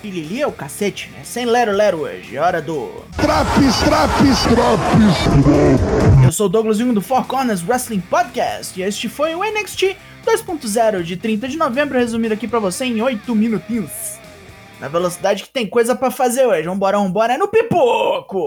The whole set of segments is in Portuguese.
Pilili é o cacete, né? Sem lero lero hoje, hora do. Traps, traps, traps, Eu sou o Douglas Jung do Four Corners Wrestling Podcast e este foi o NXT 2.0 de 30 de novembro, resumido aqui pra você em 8 minutinhos. Na velocidade que tem coisa pra fazer hoje. Vambora, vambora, é no pipoco!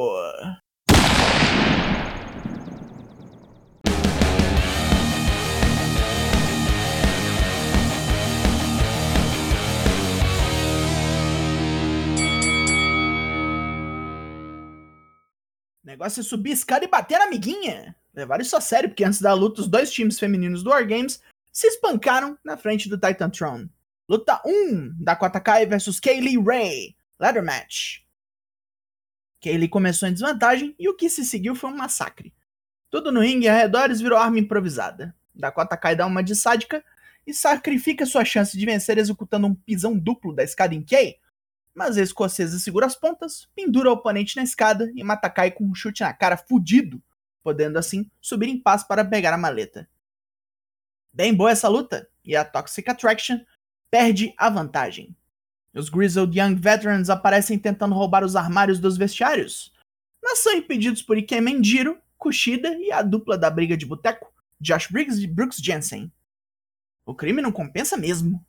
Negócio é subir a escada e bater na amiguinha. Levaram isso a sério, porque antes da luta, os dois times femininos do War Games se espancaram na frente do Titan Throne. Luta 1, Dakota Kai versus Kaylee Ray. Ladder Match. Kaylee começou em desvantagem e o que se seguiu foi um massacre. Tudo no ringue e arredores virou arma improvisada. Dakota Kai dá uma de sádica e sacrifica sua chance de vencer executando um pisão duplo da escada em Kay, mas a escocesa segura as pontas, pendura o oponente na escada e mata Kai com um chute na cara fudido, podendo assim subir em paz para pegar a maleta. Bem boa essa luta, e a Toxic Attraction perde a vantagem. Os Grizzled Young Veterans aparecem tentando roubar os armários dos vestiários, mas são impedidos por Ikemen Jiro, Kushida e a dupla da briga de boteco, Josh Briggs e Brooks Jensen. O crime não compensa mesmo.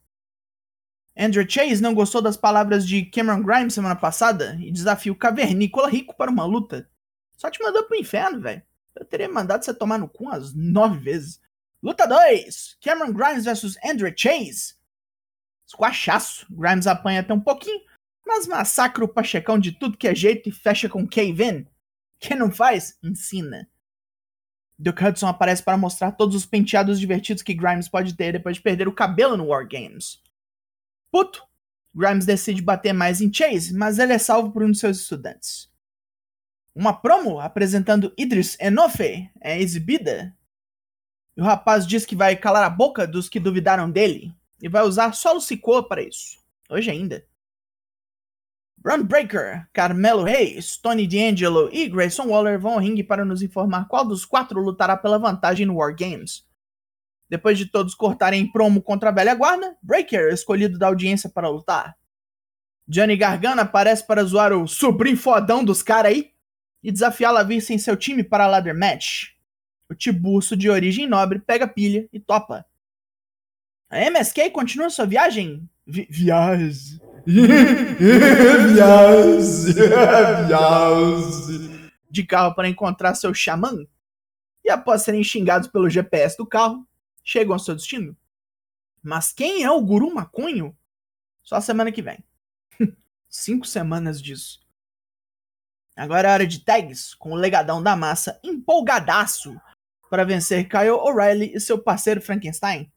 Andrew Chase não gostou das palavras de Cameron Grimes semana passada e desafia o cavernícola rico para uma luta. Só te mandou pro inferno, velho. Eu teria mandado você tomar no cu umas nove vezes. Luta 2: Cameron Grimes versus Andrew Chase. Squachaço. Grimes apanha até um pouquinho, mas massacra o Pachecão de tudo que é jeito e fecha com Kevin. Quem não faz, ensina. Duke Hudson aparece para mostrar todos os penteados divertidos que Grimes pode ter depois de perder o cabelo no War Games. Puto, Grimes decide bater mais em Chase, mas ele é salvo por um de seus estudantes. Uma promo apresentando Idris Enofe é exibida. E o rapaz diz que vai calar a boca dos que duvidaram dele e vai usar solo Sikoa para isso. Hoje ainda. Braun Breaker, Carmelo Reis, Tony D'Angelo e Grayson Waller vão ao ringue para nos informar qual dos quatro lutará pela vantagem no War Games. Depois de todos cortarem promo contra a velha guarda, Breaker é escolhido da audiência para lutar. Johnny Gargano aparece para zoar o sobrinho fodão dos caras aí e desafiá-la a vir sem seu time para a ladder match. O tiburcio de origem nobre pega pilha e topa. A MSK continua sua viagem. Vi viagem. viagem. viagem. De carro para encontrar seu xamã. E após serem xingados pelo GPS do carro, chegam ao seu destino. Mas quem é o guru maconho? Só semana que vem. Cinco semanas disso. Agora é hora de tags, com o legadão da massa empolgadaço para vencer Kyle O'Reilly e seu parceiro Frankenstein.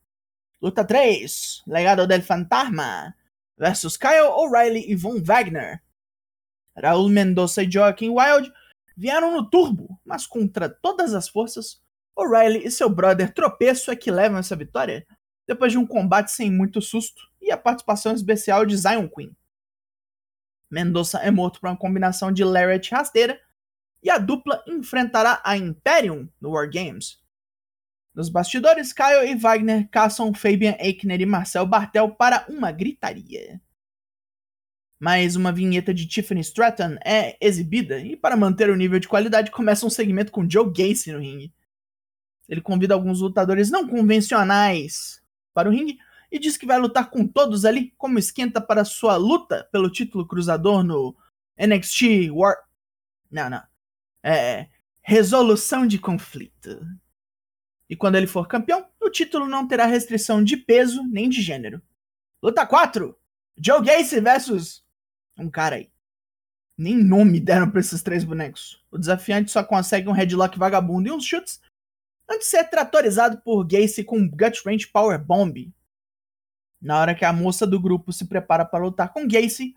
Luta 3, Legado del Fantasma versus Kyle O'Reilly e Von Wagner. Raul Mendoza e Joaquim Wild vieram no turbo, mas contra todas as forças, O'Reilly e seu brother tropeço é que levam essa vitória, depois de um combate sem muito susto e a participação especial de Zion Queen. Mendoza é morto por uma combinação de Lariat rasteira e a dupla enfrentará a Imperium no War Games. Nos bastidores, Kyle e Wagner caçam Fabian Eichner e Marcel Bartel para uma gritaria. Mais uma vinheta de Tiffany Stratton é exibida e, para manter o nível de qualidade, começa um segmento com Joe Gacy no ringue. Ele convida alguns lutadores não convencionais para o ringue e diz que vai lutar com todos ali, como esquenta para sua luta pelo título cruzador no NXT War. Não, não. É. Resolução de conflito. E quando ele for campeão, o título não terá restrição de peso nem de gênero. Luta 4: Joe Gacy versus. Um cara aí. Nem nome deram pra esses três bonecos. O desafiante só consegue um headlock vagabundo e uns chutes antes de ser tratorizado por Gacy com Gut Range Power Bomb. Na hora que a moça do grupo se prepara para lutar com Gacy,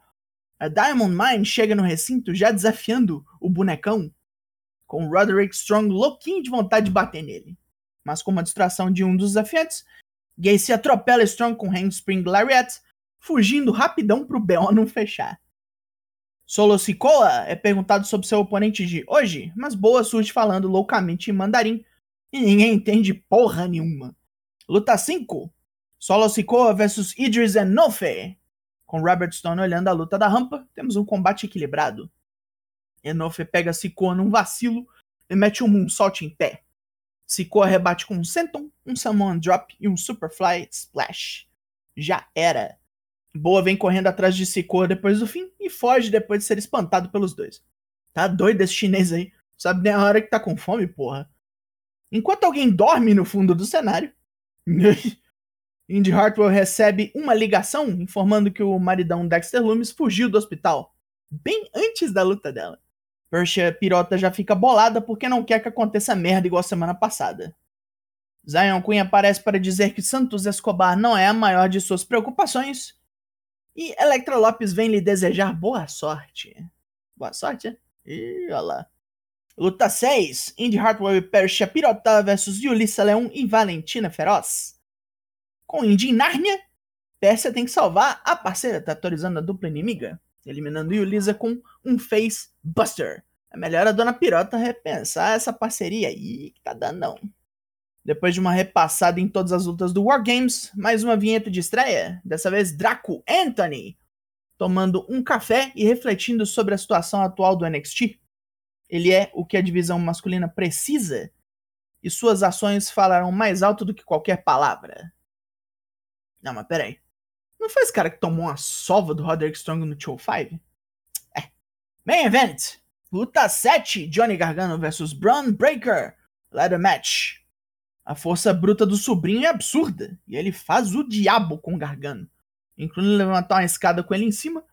a Diamond Mine chega no recinto já desafiando o bonecão, com Roderick Strong louquinho de vontade de bater nele. Mas com uma distração de um dos desafiantes, Gacy atropela Strong com Handspring Lariat, fugindo rapidão pro BO não fechar. Solo Sikoa é perguntado sobre seu oponente de hoje, mas Boa surge falando loucamente em mandarim e ninguém entende porra nenhuma. Luta 5: Solo Sikoa vs Idris Enofe, Com Robert Stone olhando a luta da rampa, temos um combate equilibrado. Enofe pega Sikoa num vacilo e mete um moonsault em pé. Sikoa rebate com um senton, um Samoan Drop e um Superfly Splash. Já era. Boa vem correndo atrás de Sikoa depois do fim e foge depois de ser espantado pelos dois. Tá doido esse chinês aí. Sabe nem a hora que tá com fome, porra. Enquanto alguém dorme no fundo do cenário, Indy Hartwell recebe uma ligação informando que o maridão Dexter Loomis fugiu do hospital, bem antes da luta dela. Persia Pirota já fica bolada porque não quer que aconteça merda igual semana passada. Zion Queen aparece para dizer que Santos Escobar não é a maior de suas preocupações. E Electra Lopes vem lhe desejar boa sorte. Boa sorte, é? Ih, olha lá. Luta 6: Indy Hartwell e Persia Pirota versus Yulissa Leon e Valentina Feroz. Com Indy em Nárnia, Persia tem que salvar a parceira, atualizando a dupla inimiga eliminando Yulisa com um Face Buster. É melhor a Dona Pirota repensar essa parceria aí que tá dando não. Depois de uma repassada em todas as lutas do War Games, mais uma vinheta de estreia, dessa vez Draco Anthony, tomando um café e refletindo sobre a situação atual do NXT. Ele é o que a divisão masculina precisa e suas ações falarão mais alto do que qualquer palavra. Não, mas peraí. Não foi esse cara que tomou uma sova do Roderick Strong no Show 5? É. Main Event. Luta 7. Johnny Gargano versus Braun Breaker. Ladder Match. A força bruta do sobrinho é absurda. E ele faz o diabo com Gargano. Incluindo levantar uma escada com ele em cima.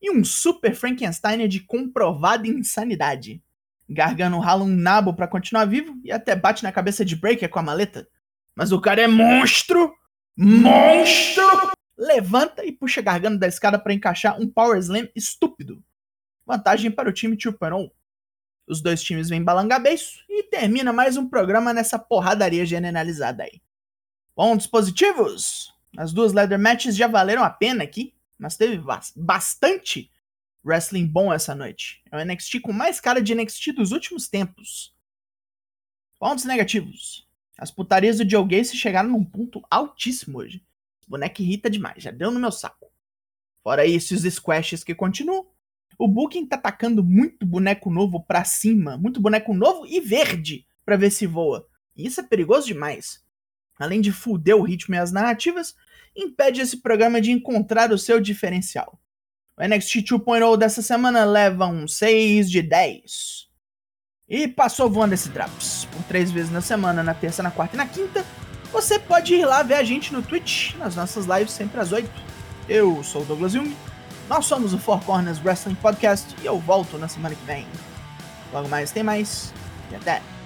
E um Super Frankenstein de comprovada insanidade. Gargano rala um nabo para continuar vivo e até bate na cabeça de Breaker com a maleta. Mas o cara é monstro! Monstro! levanta e puxa Gargano da escada para encaixar um Power Slam estúpido. Vantagem para o time 2.0. Os dois times vêm balangar beiço e termina mais um programa nessa porradaria generalizada aí. Bom, dispositivos! As duas leather matches já valeram a pena aqui, mas teve bastante wrestling bom essa noite. É o NXT com mais cara de NXT dos últimos tempos. Pontos negativos. As putarias do Joe Gacy chegaram num ponto altíssimo hoje boneco irrita demais, já deu no meu saco. Fora isso, os squashes que continuam. O Booking tá tacando muito boneco novo pra cima, muito boneco novo e verde pra ver se voa. E isso é perigoso demais. Além de fuder o ritmo e as narrativas, impede esse programa de encontrar o seu diferencial. O NXT 2.0 dessa semana leva um 6 de 10. E passou voando esse Traps. Por três vezes na semana, na terça, na quarta e na quinta, você pode ir lá ver a gente no Twitch, nas nossas lives sempre às 8. Eu sou o Douglas Jung, nós somos o Four Corners Wrestling Podcast e eu volto na semana que vem. Logo mais tem mais e até!